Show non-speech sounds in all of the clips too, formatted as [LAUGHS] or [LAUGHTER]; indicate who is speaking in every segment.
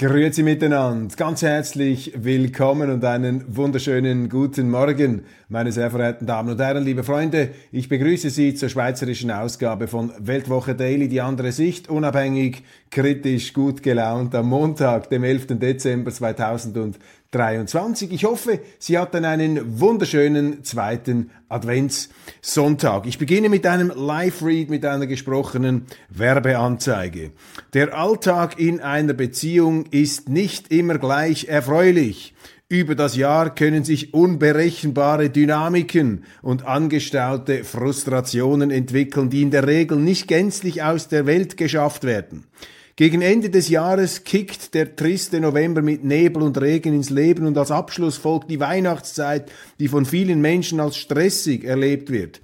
Speaker 1: Grüezi miteinander, ganz herzlich willkommen und einen wunderschönen guten Morgen, meine sehr verehrten Damen und Herren, liebe Freunde. Ich begrüße Sie zur schweizerischen Ausgabe von Weltwoche Daily, die andere Sicht, unabhängig, kritisch, gut gelaunt am Montag, dem 11. Dezember 2023. Ich hoffe, Sie hatten einen wunderschönen zweiten Adventssonntag. Ich beginne mit einem Live-Read, mit einer gesprochenen Werbeanzeige. Der Alltag in einer Beziehung ist nicht immer gleich erfreulich. Über das Jahr können sich unberechenbare Dynamiken und angestaute Frustrationen entwickeln, die in der Regel nicht gänzlich aus der Welt geschafft werden. Gegen Ende des Jahres kickt der triste November mit Nebel und Regen ins Leben und als Abschluss folgt die Weihnachtszeit, die von vielen Menschen als stressig erlebt wird.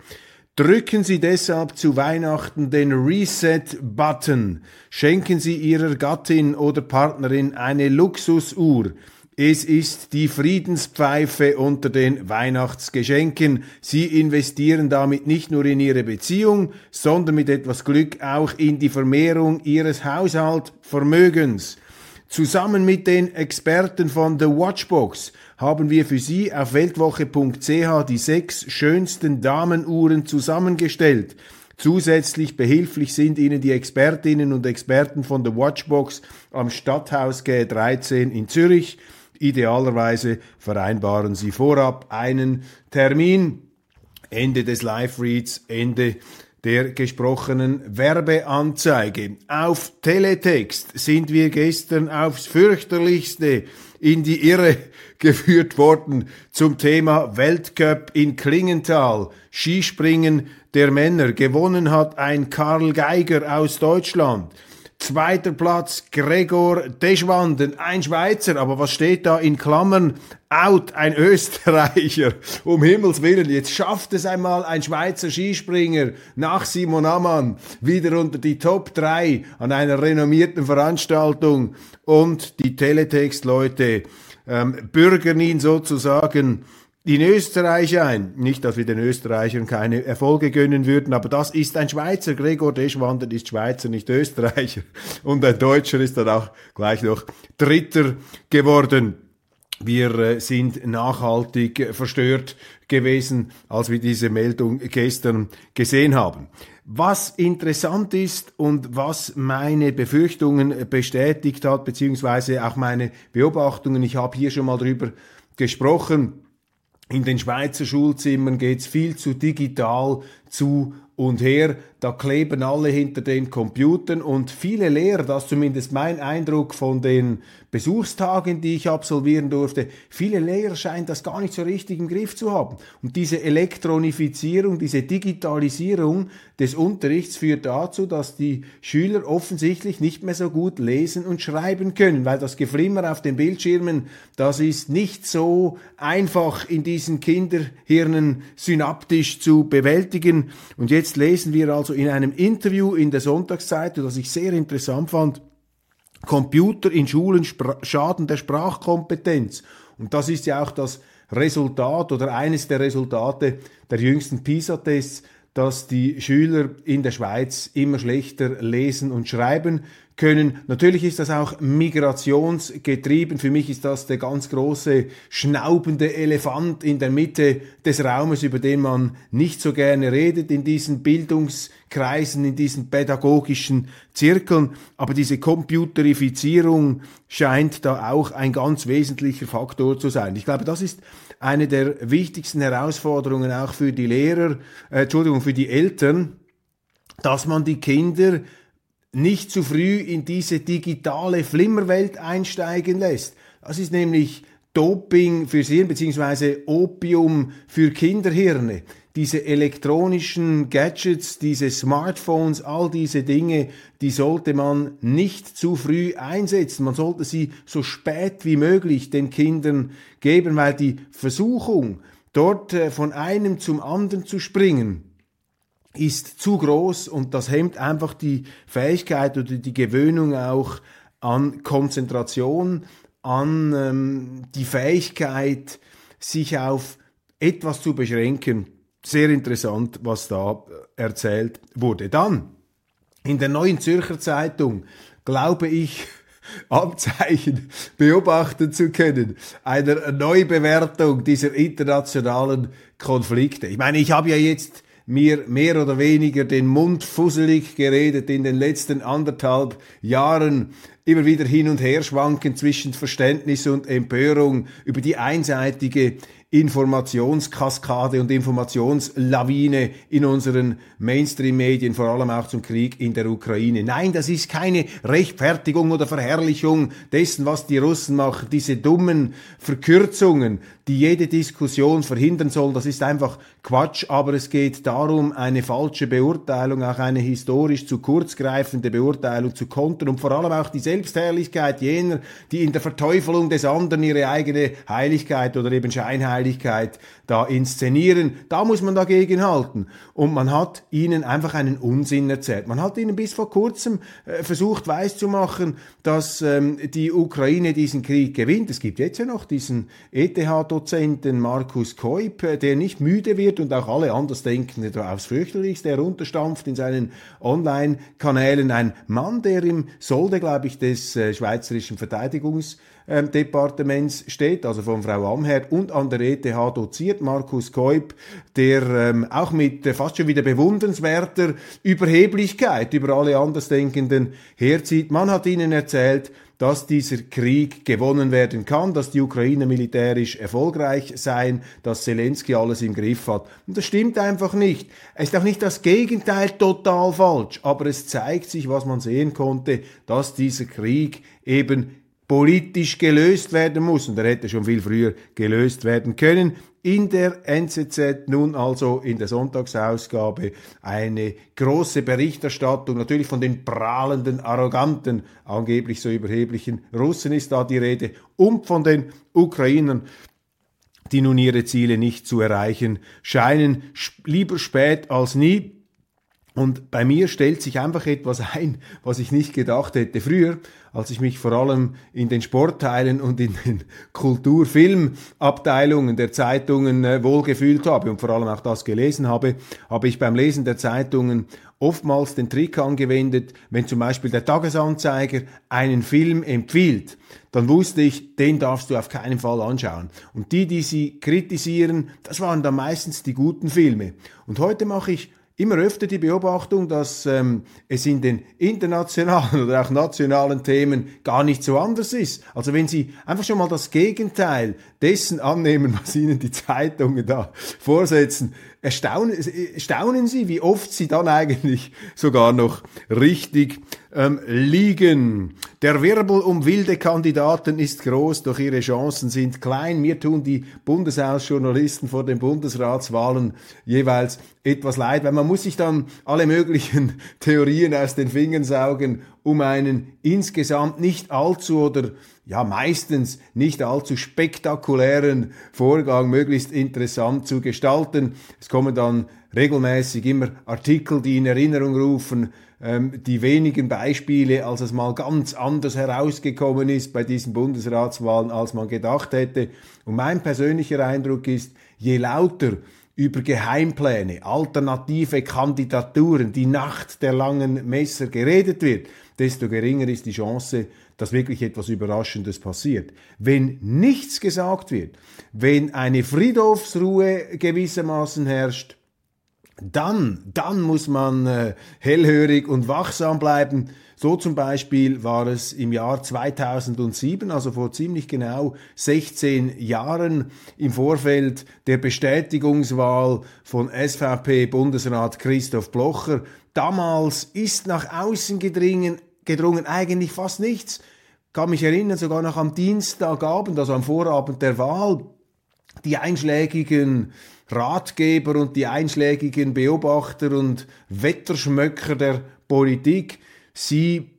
Speaker 1: Drücken Sie deshalb zu Weihnachten den Reset-Button. Schenken Sie Ihrer Gattin oder Partnerin eine Luxusuhr. Es ist die Friedenspfeife unter den Weihnachtsgeschenken. Sie investieren damit nicht nur in Ihre Beziehung, sondern mit etwas Glück auch in die Vermehrung Ihres Haushaltvermögens. Zusammen mit den Experten von The Watchbox haben wir für Sie auf weltwoche.ch die sechs schönsten Damenuhren zusammengestellt. Zusätzlich behilflich sind Ihnen die Expertinnen und Experten von The Watchbox am Stadthaus G13 in Zürich. Idealerweise vereinbaren Sie vorab einen Termin. Ende des Live-Reads, Ende der gesprochenen Werbeanzeige. Auf Teletext sind wir gestern aufs fürchterlichste in die Irre [LAUGHS] geführt worden zum Thema Weltcup in Klingenthal. Skispringen der Männer. Gewonnen hat ein Karl Geiger aus Deutschland. Zweiter Platz Gregor Deschwanden, ein Schweizer, aber was steht da in Klammern? Out, ein [LAUGHS] Österreicher. Um Himmels Willen, jetzt schafft es einmal ein Schweizer Skispringer nach Simon Ammann wieder unter die Top 3 an einer renommierten Veranstaltung und die Teletext-Leute ähm, bürgern ihn sozusagen in Österreich ein. Nicht, dass wir den Österreichern keine Erfolge gönnen würden, aber das ist ein Schweizer. Gregor Deschwanden ist Schweizer, nicht Österreicher. Und ein Deutscher ist dann auch gleich noch Dritter geworden. Wir äh, sind nachhaltig verstört gewesen, als wir diese Meldung gestern gesehen haben. Was interessant ist und was meine Befürchtungen bestätigt hat, beziehungsweise auch meine Beobachtungen, ich habe hier schon mal drüber gesprochen, in den Schweizer Schulzimmern geht's viel zu digital zu und her. Da kleben alle hinter den Computern und viele Lehrer, das ist zumindest mein Eindruck von den Besuchstagen, die ich absolvieren durfte, viele Lehrer scheinen das gar nicht so richtig im Griff zu haben. Und diese Elektronifizierung, diese Digitalisierung des Unterrichts führt dazu, dass die Schüler offensichtlich nicht mehr so gut lesen und schreiben können, weil das Geflimmer auf den Bildschirmen, das ist nicht so einfach in diesen Kinderhirnen synaptisch zu bewältigen. Und jetzt lesen wir also in einem Interview in der Sonntagszeitung, das ich sehr interessant fand, Computer in Schulen schaden der Sprachkompetenz. Und das ist ja auch das Resultat oder eines der Resultate der jüngsten PISA-Tests, dass die Schüler in der Schweiz immer schlechter lesen und schreiben können. Natürlich ist das auch migrationsgetrieben. Für mich ist das der ganz große schnaubende Elefant in der Mitte des Raumes, über den man nicht so gerne redet in diesen Bildungskreisen, in diesen pädagogischen Zirkeln. Aber diese Computerifizierung scheint da auch ein ganz wesentlicher Faktor zu sein. Ich glaube, das ist eine der wichtigsten Herausforderungen auch für die Lehrer, äh, Entschuldigung, für die Eltern, dass man die Kinder nicht zu früh in diese digitale Flimmerwelt einsteigen lässt. Das ist nämlich Doping fürs Hirn beziehungsweise Opium für Kinderhirne. Diese elektronischen Gadgets, diese Smartphones, all diese Dinge, die sollte man nicht zu früh einsetzen. Man sollte sie so spät wie möglich den Kindern geben, weil die Versuchung, dort äh, von einem zum anderen zu springen, ist zu groß und das hemmt einfach die Fähigkeit oder die Gewöhnung auch an Konzentration, an ähm, die Fähigkeit, sich auf etwas zu beschränken. Sehr interessant, was da erzählt wurde. Dann, in der neuen Zürcher Zeitung, glaube ich, [LAUGHS] Anzeichen beobachten zu können, einer Neubewertung dieser internationalen Konflikte. Ich meine, ich habe ja jetzt mir mehr oder weniger den Mund fusselig geredet in den letzten anderthalb Jahren, immer wieder hin und her schwanken zwischen Verständnis und Empörung über die einseitige Informationskaskade und Informationslawine in unseren Mainstream-Medien, vor allem auch zum Krieg in der Ukraine. Nein, das ist keine Rechtfertigung oder Verherrlichung dessen, was die Russen machen. Diese dummen Verkürzungen, die jede Diskussion verhindern sollen, das ist einfach Quatsch, aber es geht darum, eine falsche Beurteilung, auch eine historisch zu kurz greifende Beurteilung zu kontern und vor allem auch die Selbstherrlichkeit jener, die in der Verteufelung des anderen ihre eigene Heiligkeit oder eben Scheinheiligkeit da inszenieren. Da muss man dagegen halten. Und man hat ihnen einfach einen Unsinn erzählt. Man hat ihnen bis vor kurzem äh, versucht weiszumachen, dass ähm, die Ukraine diesen Krieg gewinnt. Es gibt jetzt ja noch diesen ETH-Dozenten Markus Koip, äh, der nicht müde wird und auch alle Andersdenkenden aufs fürchterlichste herunterstampft in seinen Online-Kanälen. Ein Mann, der im Solde, glaube ich, des äh, schweizerischen Verteidigungs ähm, steht, also von Frau Amherd und an der ETH doziert, Markus Keub, der ähm, auch mit äh, fast schon wieder bewundernswerter Überheblichkeit über alle Andersdenkenden herzieht. Man hat ihnen erzählt, dass dieser Krieg gewonnen werden kann, dass die Ukraine militärisch erfolgreich sein, dass Zelensky alles im Griff hat. Und das stimmt einfach nicht. Es ist auch nicht das Gegenteil total falsch, aber es zeigt sich, was man sehen konnte, dass dieser Krieg eben politisch gelöst werden muss. Und er hätte schon viel früher gelöst werden können. In der NZZ nun also in der Sonntagsausgabe eine große Berichterstattung, natürlich von den prahlenden, arroganten, angeblich so überheblichen Russen ist da die Rede und von den Ukrainern, die nun ihre Ziele nicht zu erreichen scheinen. Lieber spät als nie. Und bei mir stellt sich einfach etwas ein, was ich nicht gedacht hätte früher, als ich mich vor allem in den Sportteilen und in den Kulturfilmabteilungen der Zeitungen äh, wohlgefühlt habe und vor allem auch das gelesen habe, habe ich beim Lesen der Zeitungen oftmals den Trick angewendet, wenn zum Beispiel der Tagesanzeiger einen Film empfiehlt, dann wusste ich, den darfst du auf keinen Fall anschauen. Und die, die sie kritisieren, das waren dann meistens die guten Filme. Und heute mache ich immer öfter die Beobachtung, dass ähm, es in den internationalen [LAUGHS] oder auch nationalen Themen gar nicht so anders ist. Also wenn Sie einfach schon mal das Gegenteil dessen annehmen, [LAUGHS] was Ihnen die Zeitungen da vorsetzen, erstaunen, erstaunen Sie, wie oft Sie dann eigentlich sogar noch richtig ähm, liegen. Der Wirbel um wilde Kandidaten ist groß, doch ihre Chancen sind klein. Mir tun die Bundeshausjournalisten vor den Bundesratswahlen jeweils etwas leid, weil man muss sich dann alle möglichen [LAUGHS] Theorien aus den Fingern saugen, um einen insgesamt nicht allzu oder ja meistens nicht allzu spektakulären Vorgang möglichst interessant zu gestalten. Es kommen dann regelmäßig immer Artikel, die in Erinnerung rufen, ähm, die wenigen Beispiele, als es mal ganz anders herausgekommen ist bei diesen Bundesratswahlen, als man gedacht hätte. Und mein persönlicher Eindruck ist, je lauter über Geheimpläne, alternative Kandidaturen, die Nacht der langen Messer geredet wird, desto geringer ist die Chance, dass wirklich etwas Überraschendes passiert. Wenn nichts gesagt wird, wenn eine Friedhofsruhe gewissermaßen herrscht, dann, dann muss man äh, hellhörig und wachsam bleiben. So zum Beispiel war es im Jahr 2007, also vor ziemlich genau 16 Jahren, im Vorfeld der Bestätigungswahl von SVP-Bundesrat Christoph Blocher. Damals ist nach außen gedringen, gedrungen eigentlich fast nichts kann mich erinnern, sogar noch am Dienstagabend, also am Vorabend der Wahl, die einschlägigen Ratgeber und die einschlägigen Beobachter und Wetterschmöcker der Politik, sie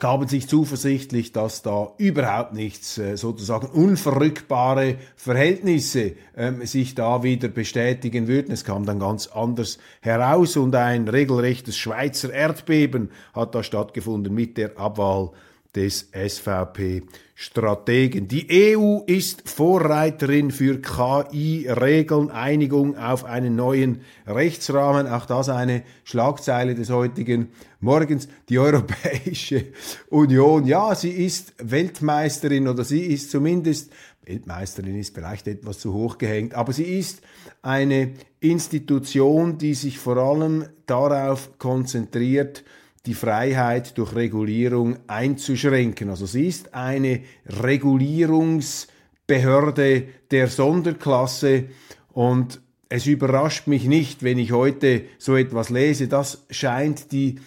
Speaker 1: gaben sich zuversichtlich, dass da überhaupt nichts äh, sozusagen unverrückbare Verhältnisse ähm, sich da wieder bestätigen würden. Es kam dann ganz anders heraus und ein regelrechtes Schweizer Erdbeben hat da stattgefunden mit der Abwahl des SVP-Strategen. Die EU ist Vorreiterin für KI-Regeln, Einigung auf einen neuen Rechtsrahmen. Auch das eine Schlagzeile des heutigen Morgens. Die Europäische Union, ja, sie ist Weltmeisterin oder sie ist zumindest Weltmeisterin ist vielleicht etwas zu hoch gehängt, aber sie ist eine Institution, die sich vor allem darauf konzentriert, die Freiheit durch Regulierung einzuschränken. Also sie ist eine Regulierungsbehörde der Sonderklasse und es überrascht mich nicht, wenn ich heute so etwas lese. Das scheint die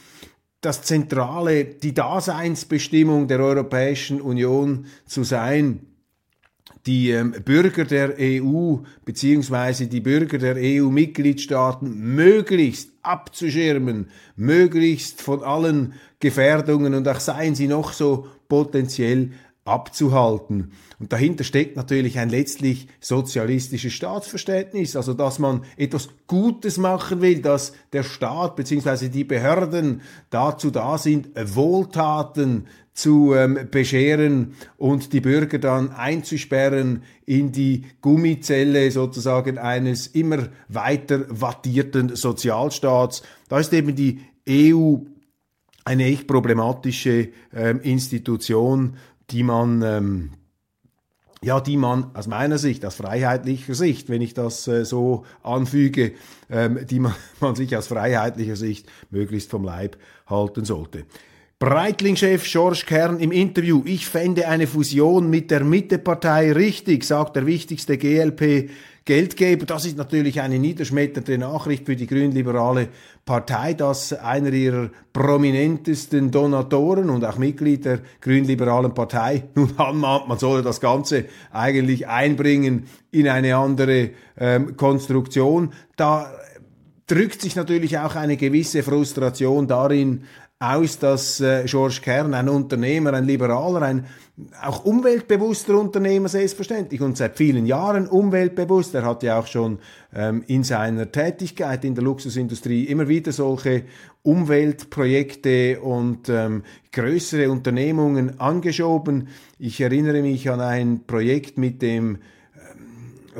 Speaker 1: das zentrale, die Daseinsbestimmung der Europäischen Union zu sein die ähm, Bürger der EU beziehungsweise die Bürger der EU-Mitgliedstaaten möglichst abzuschirmen, möglichst von allen Gefährdungen und auch seien sie noch so potenziell abzuhalten. Und dahinter steckt natürlich ein letztlich sozialistisches Staatsverständnis, also dass man etwas Gutes machen will, dass der Staat bzw. die Behörden dazu da sind, Wohltaten zu ähm, bescheren und die Bürger dann einzusperren in die Gummizelle sozusagen eines immer weiter wattierten Sozialstaats. Da ist eben die EU eine echt problematische ähm, Institution, die man ähm, ja, die man aus meiner Sicht, aus freiheitlicher Sicht, wenn ich das äh, so anfüge, ähm, die man, [LAUGHS] man sich aus freiheitlicher Sicht möglichst vom Leib halten sollte. Breitling-Chef George Kern im Interview, ich fände eine Fusion mit der Mittepartei richtig, sagt der wichtigste GLP Geldgeber. Das ist natürlich eine niederschmetternde Nachricht für die grünliberale Partei, dass einer ihrer prominentesten Donatoren und auch Mitglied der grünliberalen Partei [LAUGHS] nun anmahnt, man solle das Ganze eigentlich einbringen in eine andere ähm, Konstruktion. Da drückt sich natürlich auch eine gewisse Frustration darin aus, dass äh, George Kern ein Unternehmer, ein Liberaler, ein auch umweltbewusster Unternehmer selbstverständlich und seit vielen Jahren umweltbewusst. Er hat ja auch schon ähm, in seiner Tätigkeit in der Luxusindustrie immer wieder solche Umweltprojekte und ähm, größere Unternehmungen angeschoben. Ich erinnere mich an ein Projekt mit dem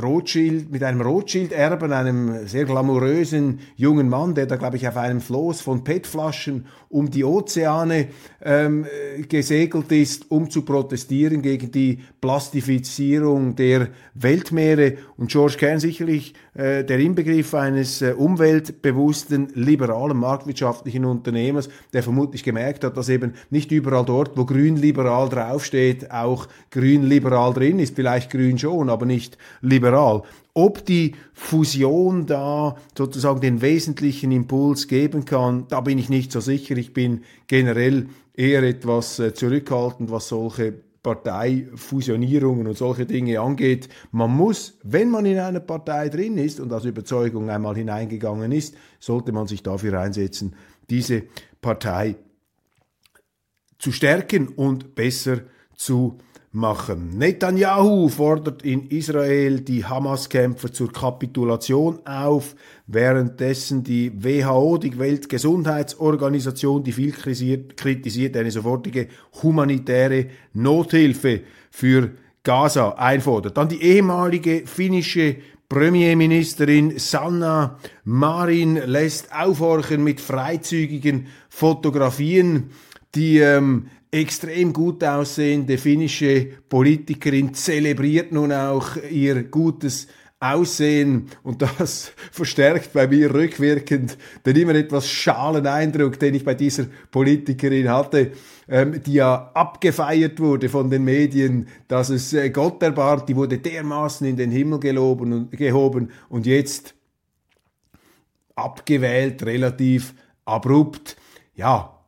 Speaker 1: Rothschild, mit einem Rothschild-Erben, einem sehr glamourösen jungen Mann, der da, glaube ich, auf einem Floß von PET-Flaschen um die Ozeane ähm, gesegelt ist, um zu protestieren gegen die Plastifizierung der Weltmeere. Und George Kern sicherlich äh, der Inbegriff eines äh, umweltbewussten, liberalen, marktwirtschaftlichen Unternehmers, der vermutlich gemerkt hat, dass eben nicht überall dort, wo grün-liberal draufsteht, auch grün-liberal drin ist, vielleicht grün schon, aber nicht liberal. Ob die Fusion da sozusagen den wesentlichen Impuls geben kann, da bin ich nicht so sicher. Ich bin generell eher etwas äh, zurückhaltend, was solche Parteifusionierungen und solche Dinge angeht. Man muss, wenn man in einer Partei drin ist und aus Überzeugung einmal hineingegangen ist, sollte man sich dafür einsetzen, diese Partei zu stärken und besser zu machen. Netanyahu fordert in Israel die Hamas-Kämpfer zur Kapitulation auf, währenddessen die WHO, die Weltgesundheitsorganisation, die viel kritisiert, eine sofortige humanitäre Nothilfe für Gaza einfordert. Dann die ehemalige finnische Premierministerin Sanna Marin lässt aufhorchen mit freizügigen Fotografien, die ähm, extrem gut aussehende finnische Politikerin zelebriert nun auch ihr gutes Aussehen und das [LAUGHS] verstärkt bei mir rückwirkend den immer etwas schalen Eindruck, den ich bei dieser Politikerin hatte, ähm, die ja abgefeiert wurde von den Medien, dass es äh, Gott erbarmt, die wurde dermaßen in den Himmel geloben und, gehoben und jetzt abgewählt, relativ abrupt. Ja,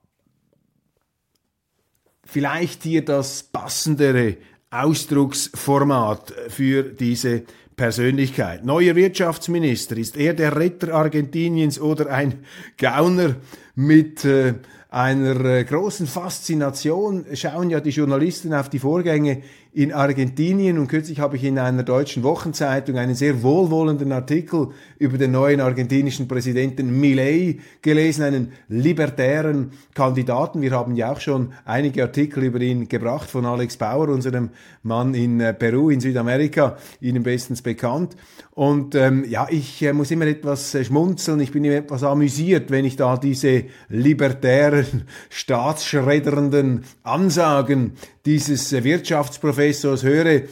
Speaker 1: vielleicht hier das passendere Ausdrucksformat für diese Persönlichkeit. Neuer Wirtschaftsminister, ist er der Retter Argentiniens oder ein Gauner mit äh, einer äh, großen Faszination schauen ja die Journalisten auf die Vorgänge in Argentinien und kürzlich habe ich in einer deutschen Wochenzeitung einen sehr wohlwollenden Artikel über den neuen argentinischen Präsidenten Milei gelesen, einen libertären Kandidaten. Wir haben ja auch schon einige Artikel über ihn gebracht von Alex Bauer, unserem Mann in äh, Peru, in Südamerika, Ihnen bestens bekannt. Und ähm, ja, ich äh, muss immer etwas äh, schmunzeln, ich bin immer etwas amüsiert, wenn ich da diese libertären, [LAUGHS] staatsschreddernden Ansagen dieses äh, Wirtschaftsprofessors höre,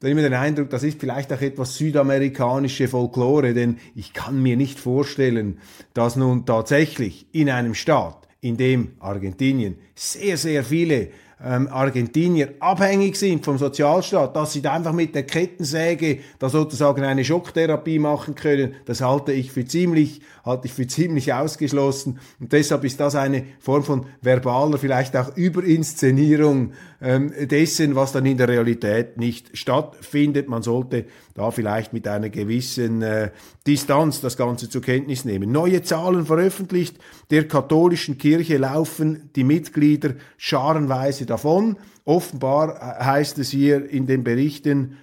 Speaker 1: dann immer den Eindruck, das ist vielleicht auch etwas südamerikanische Folklore, denn ich kann mir nicht vorstellen, dass nun tatsächlich in einem Staat, in dem Argentinien sehr, sehr viele ähm, Argentinier abhängig sind vom Sozialstaat, dass sie da einfach mit der Kettensäge da sozusagen eine Schocktherapie machen können, das halte ich für ziemlich, halte ich für ziemlich ausgeschlossen. Und deshalb ist das eine Form von verbaler, vielleicht auch Überinszenierung ähm, dessen, was dann in der Realität nicht stattfindet. Man sollte da vielleicht mit einer gewissen äh, Distanz das Ganze zur Kenntnis nehmen. Neue Zahlen veröffentlicht der katholischen Kirche laufen die Mitglieder scharenweise davon. Offenbar äh, heißt es hier in den Berichten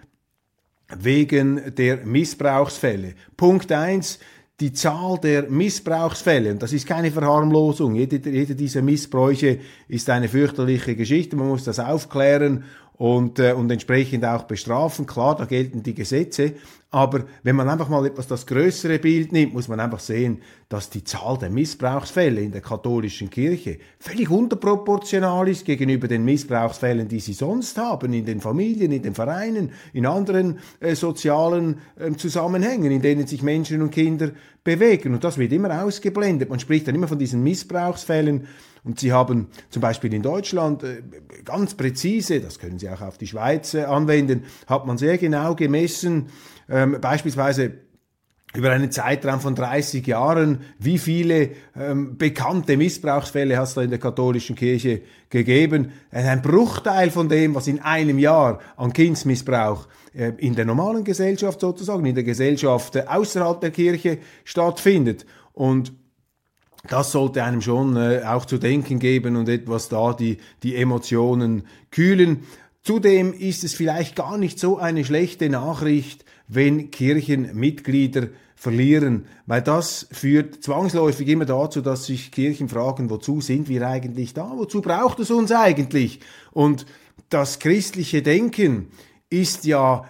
Speaker 1: wegen der Missbrauchsfälle. Punkt eins die Zahl der Missbrauchsfälle, und das ist keine Verharmlosung, jede, jede dieser Missbräuche ist eine fürchterliche Geschichte, man muss das aufklären und, äh, und entsprechend auch bestrafen. Klar, da gelten die Gesetze, aber wenn man einfach mal etwas das größere Bild nimmt, muss man einfach sehen, dass die Zahl der Missbrauchsfälle in der katholischen Kirche völlig unterproportional ist gegenüber den Missbrauchsfällen, die sie sonst haben, in den Familien, in den Vereinen, in anderen äh, sozialen äh, Zusammenhängen, in denen sich Menschen und Kinder bewegen. Und das wird immer ausgeblendet. Man spricht dann immer von diesen Missbrauchsfällen und Sie haben zum Beispiel in Deutschland äh, ganz präzise, das können Sie auch auf die Schweiz äh, anwenden, hat man sehr genau gemessen, ähm, beispielsweise über einen Zeitraum von 30 Jahren, wie viele ähm, bekannte Missbrauchsfälle hat es da in der katholischen Kirche gegeben? Ein Bruchteil von dem, was in einem Jahr an Kindsmissbrauch äh, in der normalen Gesellschaft sozusagen, in der Gesellschaft äh, außerhalb der Kirche stattfindet. Und das sollte einem schon äh, auch zu denken geben und etwas da die, die Emotionen kühlen. Zudem ist es vielleicht gar nicht so eine schlechte Nachricht, wenn Kirchenmitglieder verlieren, weil das führt zwangsläufig immer dazu, dass sich Kirchen fragen, wozu sind wir eigentlich da? Wozu braucht es uns eigentlich? Und das christliche Denken ist ja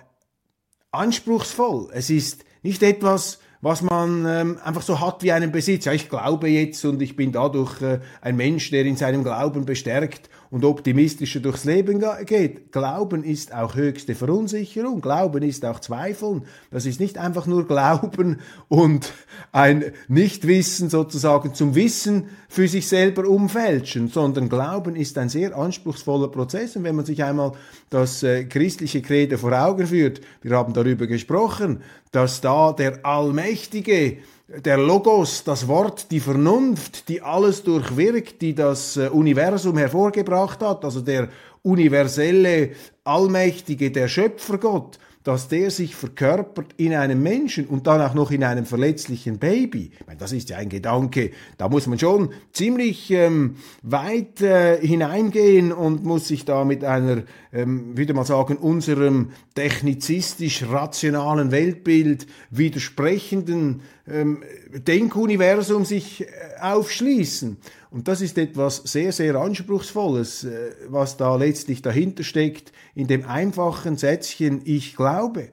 Speaker 1: anspruchsvoll. Es ist nicht etwas, was man ähm, einfach so hat wie einen Besitz. Ja, ich glaube jetzt und ich bin dadurch äh, ein Mensch, der in seinem Glauben bestärkt und optimistischer durchs Leben geht. Glauben ist auch höchste Verunsicherung, Glauben ist auch Zweifeln. Das ist nicht einfach nur Glauben und ein Nichtwissen sozusagen zum Wissen für sich selber umfälschen, sondern Glauben ist ein sehr anspruchsvoller Prozess. Und wenn man sich einmal das äh, christliche Credo vor Augen führt, wir haben darüber gesprochen, dass da der Allmächtige der Logos, das Wort, die Vernunft, die alles durchwirkt, die das äh, Universum hervorgebracht hat, also der universelle, allmächtige, der Schöpfergott, dass der sich verkörpert in einem Menschen und dann auch noch in einem verletzlichen Baby. Ich meine, das ist ja ein Gedanke, da muss man schon ziemlich ähm, weit äh, hineingehen und muss sich da mit einer, ähm, würde man sagen, unserem technizistisch-rationalen Weltbild widersprechenden ähm, Denkuniversum sich äh, aufschließen. Und das ist etwas sehr, sehr Anspruchsvolles, äh, was da letztlich dahinter steckt, in dem einfachen Sätzchen Ich glaube.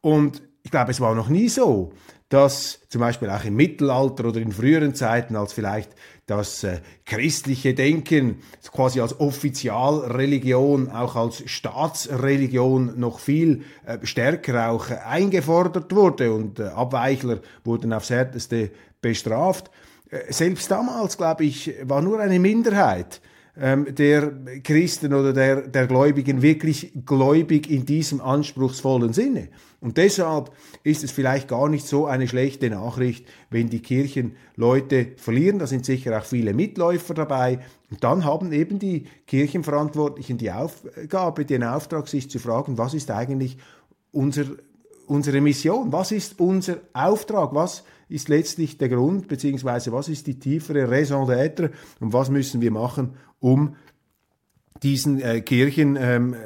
Speaker 1: Und ich glaube, es war noch nie so, dass zum Beispiel auch im Mittelalter oder in früheren Zeiten, als vielleicht das äh, christliche Denken quasi als Offizialreligion, auch als Staatsreligion noch viel äh, stärker auch eingefordert wurde und äh, Abweichler wurden aufs härteste bestraft. Äh, selbst damals, glaube ich, war nur eine Minderheit ähm, der Christen oder der, der Gläubigen wirklich gläubig in diesem anspruchsvollen Sinne. Und deshalb ist es vielleicht gar nicht so eine schlechte Nachricht, wenn die Kirchen Leute verlieren. Da sind sicher auch viele Mitläufer dabei. Und dann haben eben die Kirchenverantwortlichen die Aufgabe, den Auftrag, sich zu fragen, was ist eigentlich unser, unsere Mission? Was ist unser Auftrag? Was ist letztlich der Grund, beziehungsweise was ist die tiefere Raison d'être und was müssen wir machen, um diesen äh, Kirchen ähm,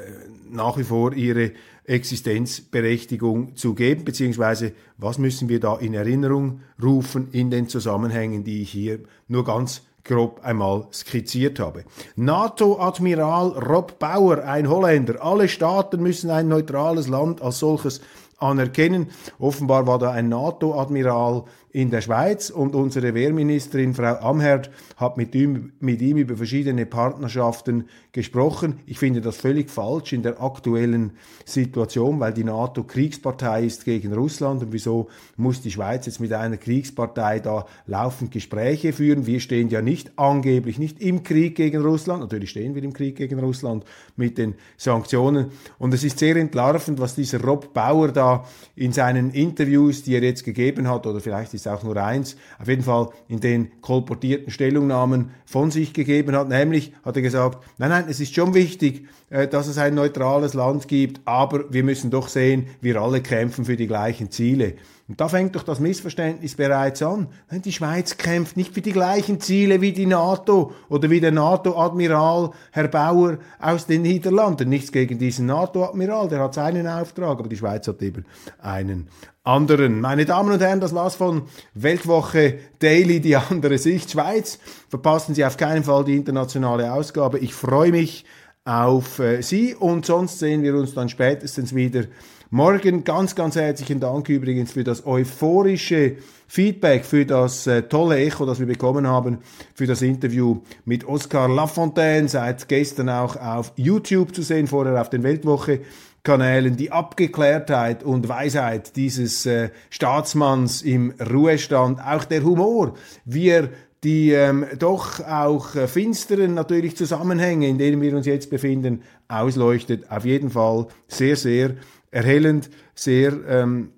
Speaker 1: nach wie vor ihre Existenzberechtigung zu geben, beziehungsweise was müssen wir da in Erinnerung rufen in den Zusammenhängen, die ich hier nur ganz grob einmal skizziert habe. NATO-Admiral Rob Bauer, ein Holländer. Alle Staaten müssen ein neutrales Land als solches anerkennen. Offenbar war da ein NATO-Admiral in der Schweiz und unsere Wehrministerin Frau Amherd hat mit ihm, mit ihm über verschiedene Partnerschaften gesprochen. Ich finde das völlig falsch in der aktuellen Situation, weil die NATO Kriegspartei ist gegen Russland und wieso muss die Schweiz jetzt mit einer Kriegspartei da laufend Gespräche führen? Wir stehen ja nicht angeblich nicht im Krieg gegen Russland, natürlich stehen wir im Krieg gegen Russland mit den Sanktionen und es ist sehr entlarvend, was dieser Rob Bauer da in seinen Interviews, die er jetzt gegeben hat oder vielleicht ist auch nur eins, auf jeden Fall in den kolportierten Stellungnahmen von sich gegeben hat. Nämlich hat er gesagt, nein, nein, es ist schon wichtig, äh, dass es ein neutrales Land gibt, aber wir müssen doch sehen, wir alle kämpfen für die gleichen Ziele. Und da fängt doch das Missverständnis bereits an. Die Schweiz kämpft nicht für die gleichen Ziele wie die NATO oder wie der NATO-Admiral Herr Bauer aus den Niederlanden. Nichts gegen diesen NATO-Admiral, der hat seinen Auftrag, aber die Schweiz hat eben einen anderen. Meine Damen und Herren, das war's von Weltwoche Daily, die andere Sicht Schweiz. Verpassen Sie auf keinen Fall die internationale Ausgabe. Ich freue mich auf äh, Sie und sonst sehen wir uns dann spätestens wieder morgen. Ganz, ganz herzlichen Dank übrigens für das euphorische Feedback, für das äh, tolle Echo, das wir bekommen haben, für das Interview mit Oscar Lafontaine, seit gestern auch auf YouTube zu sehen, vorher auf den Weltwoche Kanälen die Abgeklärtheit und Weisheit dieses äh, Staatsmanns im Ruhestand, auch der Humor, wie er die ähm, doch auch äh, finsteren natürlich Zusammenhänge, in denen wir uns jetzt befinden, ausleuchtet. Auf jeden Fall sehr, sehr erhellend, sehr ähm,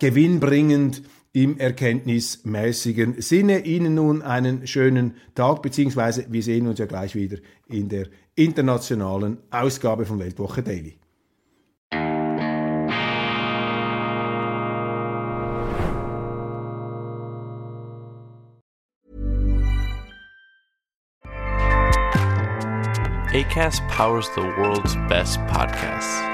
Speaker 1: gewinnbringend im erkenntnismäßigen Sinne. Ihnen nun einen schönen Tag, beziehungsweise wir sehen uns ja gleich wieder in der internationalen Ausgabe von Weltwoche Daily.
Speaker 2: ACAST powers the world's best podcasts.